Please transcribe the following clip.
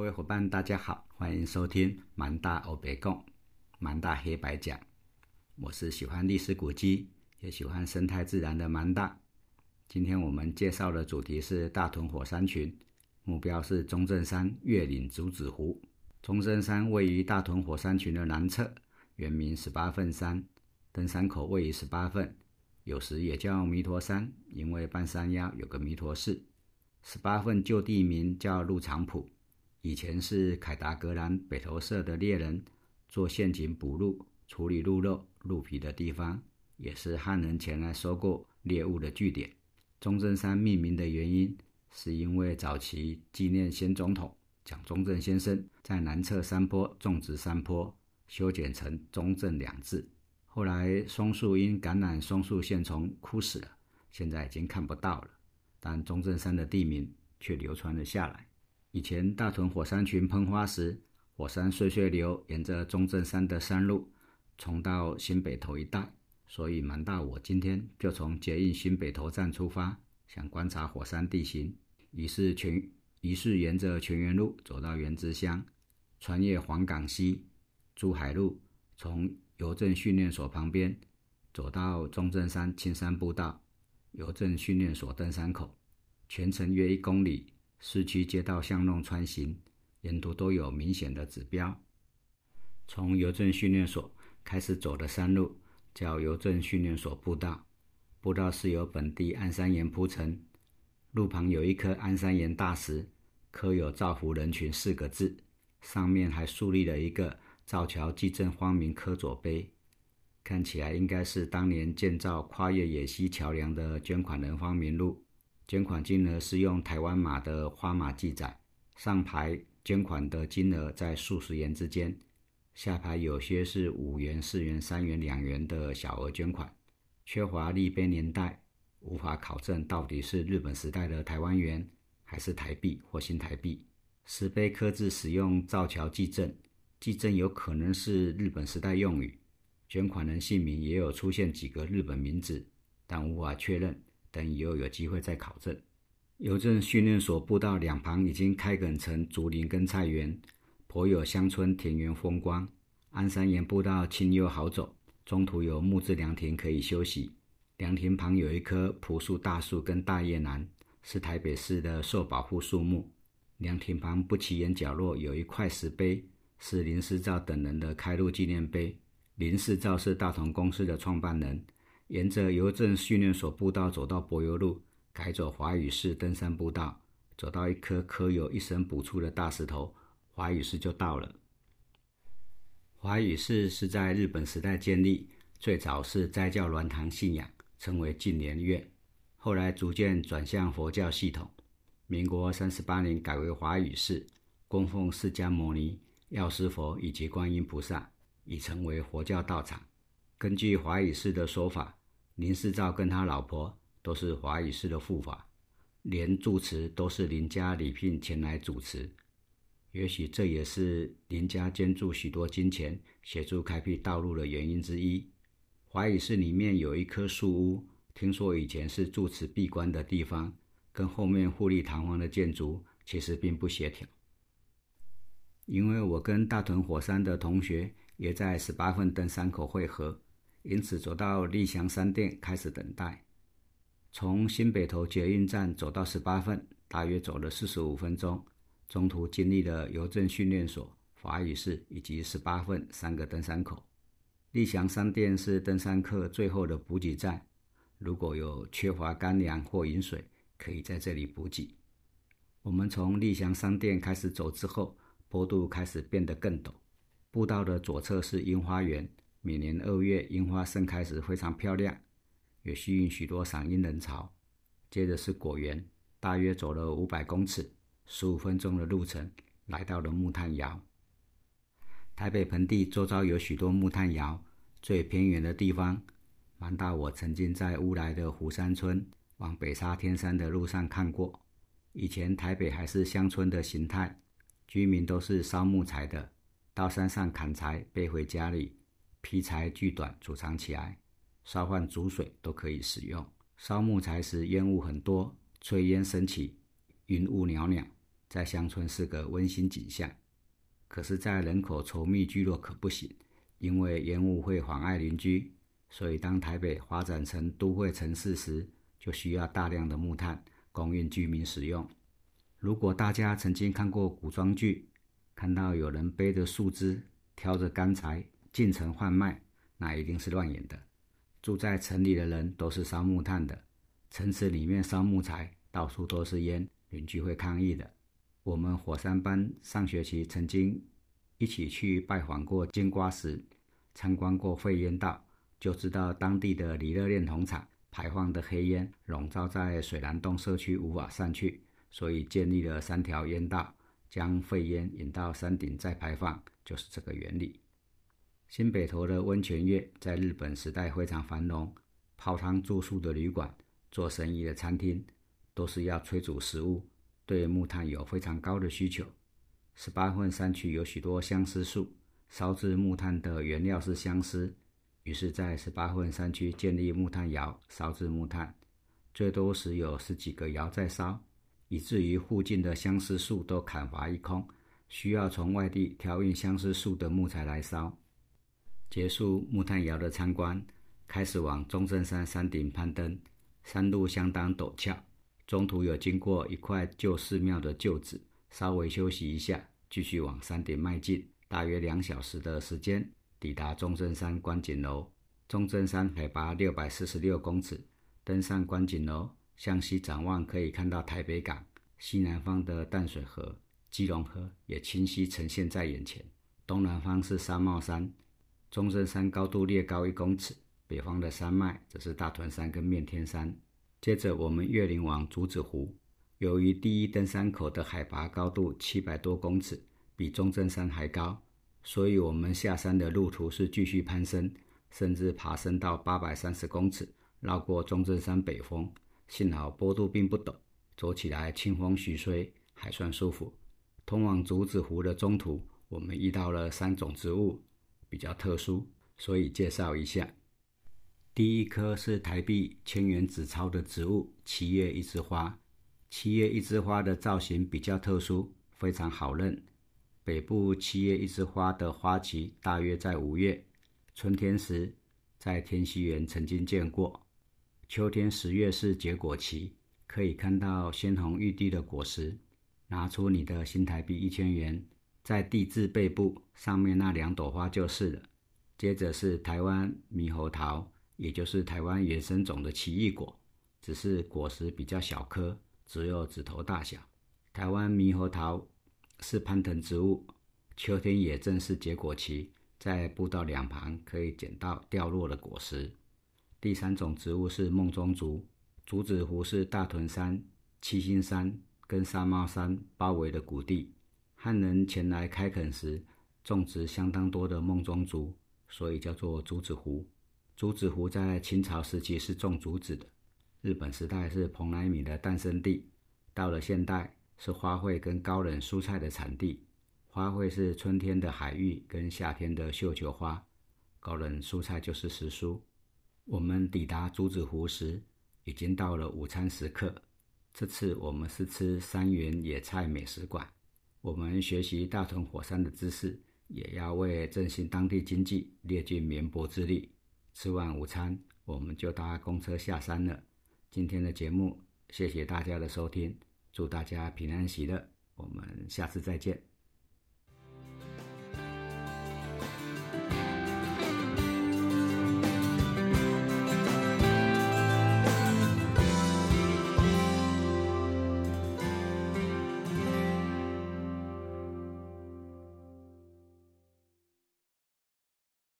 各位伙伴，大家好，欢迎收听《蛮大欧北贡蛮大黑白讲》。我是喜欢历史古迹，也喜欢生态自然的蛮大。今天我们介绍的主题是大屯火山群，目标是中正山月岭竹子湖。中正山位于大屯火山群的南侧，原名十八份山，登山口位于十八份，有时也叫弥陀山，因为半山腰有个弥陀寺。十八份旧地名叫鹿场埔，以前是凯达格兰北投社的猎人做陷阱捕鹿、处理鹿肉、鹿皮的地方，也是汉人前来收购猎物的据点。中正山命名的原因，是因为早期纪念先总统蒋中正先生在南侧山坡种植山坡，修剪成“中正”两字。后来松树因感染松树线虫枯死了，现在已经看不到了，但中正山的地名却流传了下来。以前大屯火山群喷发时，火山碎碎流沿着中正山的山路冲到新北投一带。所以，蛮大我今天就从捷运新北投站出发，想观察火山地形。于是全于是沿着泉源路走到原之乡，穿越黄冈溪、珠海路，从邮政训练所旁边走到中正山青山步道、邮政训练所登山口，全程约一公里，市区街道巷弄穿行，沿途都有明显的指标。从邮政训练所开始走的山路。叫邮政训练所步道，步道是由本地安山岩铺成，路旁有一颗安山岩大石，刻有“造福人群”四个字，上面还竖立了一个造桥济镇荒民科左碑，看起来应该是当年建造跨越野溪桥梁的捐款人荒民路。捐款金额是用台湾码的花码记载，上排捐款的金额在数十元之间。下排有些是五元、四元、三元、两元的小额捐款，缺乏立碑年代，无法考证到底是日本时代的台湾元还是台币或新台币。石碑刻字使用造桥记证，记证有可能是日本时代用语。捐款人姓名也有出现几个日本名字，但无法确认，等以后有机会再考证。邮政训练所步道两旁已经开垦成竹林跟菜园。颇有乡村田园风光，安山岩步道清幽好走，中途有木质凉亭可以休息。凉亭旁有一棵朴树大树跟大叶楠，是台北市的受保护树木。凉亭旁不起眼角落有一块石碑，是林世照等人的开路纪念碑。林世照是大同公司的创办人。沿着邮政训练所步道走到柏油路，改走华语式登山步道，走到一颗刻有一生补处的大石头。华语寺就到了。华语寺是在日本时代建立，最早是斋教鸾堂信仰，称为净莲院，后来逐渐转向佛教系统。民国三十八年改为华语寺，供奉释迦牟尼、药师佛以及观音菩萨，已成为佛教道场。根据华语寺的说法，林世照跟他老婆都是华语寺的护法，连住持都是林家礼聘前来主持。也许这也是林家捐助许多金钱协助开辟道路的原因之一。华语寺里面有一棵树屋，听说以前是住持闭关的地方，跟后面富丽堂皇的建筑其实并不协调。因为我跟大屯火山的同学也在十八份登山口汇合，因此走到立祥山店开始等待。从新北投捷运站走到十八份，大约走了四十五分钟。中途经历了邮政训练所、华语寺以及十八份三个登山口。立祥商店是登山客最后的补给站，如果有缺乏干粮或饮水，可以在这里补给。我们从立祥商店开始走之后，坡度开始变得更陡。步道的左侧是樱花园，每年二月樱花盛开时非常漂亮，也吸引许多赏樱人潮。接着是果园，大约走了五百公尺。十五分钟的路程，来到了木炭窑。台北盆地周遭有许多木炭窑，最偏远的地方，蛮大。我曾经在乌来的湖山村往北沙天山的路上看过。以前台北还是乡村的形态，居民都是烧木材的，到山上砍柴，背回家里，劈柴锯短储藏起来，烧饭煮水都可以使用。烧木材时烟雾很多，炊烟升起，云雾袅袅。在乡村是个温馨景象。可是，在人口稠密聚落可不行，因为烟雾会妨碍邻居。所以，当台北发展成都会城市时，就需要大量的木炭供应居民使用。如果大家曾经看过古装剧，看到有人背着树枝、挑着干柴进城贩卖，那一定是乱演的。住在城里的人都是烧木炭的，城池里面烧木材，到处都是烟，邻居会抗议的。我们火山班上学期曾经一起去拜访过金瓜石，参观过废烟道，就知道当地的锂热炼铜厂排放的黑烟笼罩在水南洞社区无法散去，所以建立了三条烟道。将废烟引到山顶再排放，就是这个原理。新北投的温泉业在日本时代非常繁荣，泡汤住宿的旅馆、做生意的餐厅，都是要炊煮食物，对木炭有非常高的需求。十八混山区有许多相思树，烧制木炭的原料是相思，于是，在十八混山区建立木炭窑烧制木炭，最多时有十几个窑在烧。以至于附近的相思树都砍伐一空，需要从外地挑运相思树的木材来烧。结束木炭窑的参观，开始往中正山山顶攀登。山路相当陡峭，中途有经过一块旧寺庙的旧址，稍微休息一下，继续往山顶迈进。大约两小时的时间，抵达中正山观景楼。中正山海拔六百四十六公尺，登上观景楼。向西展望，可以看到台北港西南方的淡水河、基隆河也清晰呈现在眼前。东南方是沙帽山，中正山高度略高一公尺。北方的山脉则是大屯山跟面天山。接着我们越岭往竹子湖，由于第一登山口的海拔高度七百多公尺，比中正山还高，所以我们下山的路途是继续攀升，甚至爬升到八百三十公尺，绕过中正山北峰。幸好坡度并不陡，走起来清风徐吹，还算舒服。通往竹子湖的中途，我们遇到了三种植物，比较特殊，所以介绍一下。第一棵是台币千元纸钞的植物——七月一枝花。七月一枝花的造型比较特殊，非常好认。北部七月一枝花的花期大约在五月，春天时在天溪园曾经见过。秋天十月是结果期，可以看到鲜红欲滴的果实。拿出你的新台币一千元，在地质背部上面那两朵花就是了。接着是台湾猕猴桃，也就是台湾原生种的奇异果，只是果实比较小颗，只有指头大小。台湾猕猴桃是攀藤植物，秋天也正是结果期，在步道两旁可以捡到掉落的果实。第三种植物是梦中竹，竹子湖是大屯山、七星山跟沙帽山包围的谷地。汉人前来开垦时，种植相当多的梦中竹，所以叫做竹子湖。竹子湖在清朝时期是种竹子的，日本时代是蓬莱米的诞生地，到了现代是花卉跟高冷蔬菜的产地。花卉是春天的海芋跟夏天的绣球花，高冷蔬菜就是时蔬。我们抵达竹子湖时，已经到了午餐时刻。这次我们是吃三元野菜美食馆。我们学习大屯火山的知识，也要为振兴当地经济列尽绵薄之力。吃完午餐，我们就搭公车下山了。今天的节目，谢谢大家的收听，祝大家平安喜乐。我们下次再见。